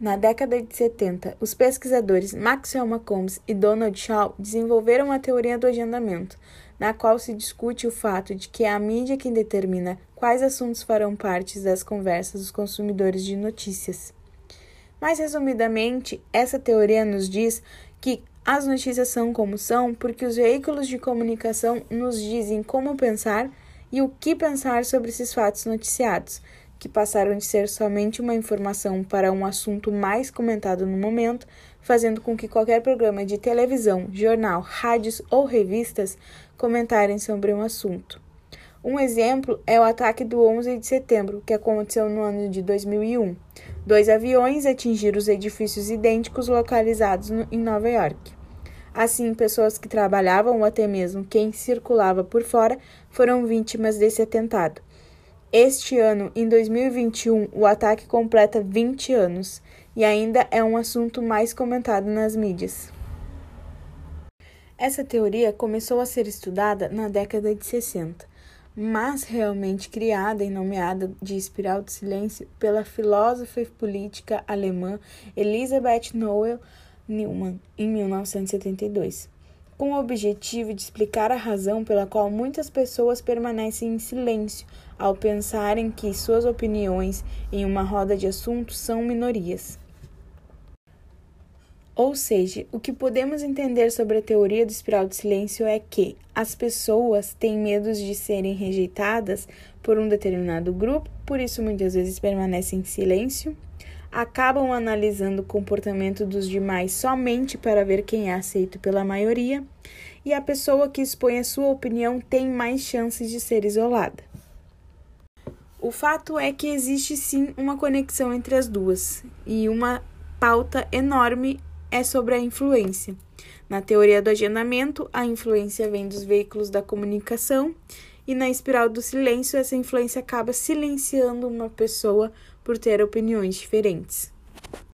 Na década de 70, os pesquisadores Maxwell Combs e Donald Shaw desenvolveram a teoria do agendamento, na qual se discute o fato de que é a mídia quem determina quais assuntos farão parte das conversas dos consumidores de notícias. Mais resumidamente, essa teoria nos diz que as notícias são como são porque os veículos de comunicação nos dizem como pensar e o que pensar sobre esses fatos noticiados, que passaram de ser somente uma informação para um assunto mais comentado no momento, fazendo com que qualquer programa de televisão, jornal, rádios ou revistas comentarem sobre um assunto. Um exemplo é o ataque do 11 de setembro, que aconteceu no ano de 2001. Dois aviões atingiram os edifícios idênticos localizados no, em Nova York. Assim, pessoas que trabalhavam ou até mesmo quem circulava por fora foram vítimas desse atentado. Este ano, em 2021, o ataque completa 20 anos e ainda é um assunto mais comentado nas mídias. Essa teoria começou a ser estudada na década de 60, mas realmente criada e nomeada de espiral do silêncio pela filósofa e política alemã Elisabeth Noel Neumann em 1972 com o objetivo de explicar a razão pela qual muitas pessoas permanecem em silêncio ao pensarem que suas opiniões em uma roda de assuntos são minorias. Ou seja, o que podemos entender sobre a teoria do espiral do silêncio é que as pessoas têm medo de serem rejeitadas por um determinado grupo, por isso muitas vezes permanecem em silêncio acabam analisando o comportamento dos demais somente para ver quem é aceito pela maioria, e a pessoa que expõe a sua opinião tem mais chances de ser isolada. O fato é que existe sim uma conexão entre as duas, e uma pauta enorme é sobre a influência. Na teoria do agendamento, a influência vem dos veículos da comunicação, e na espiral do silêncio, essa influência acaba silenciando uma pessoa por ter opiniões diferentes.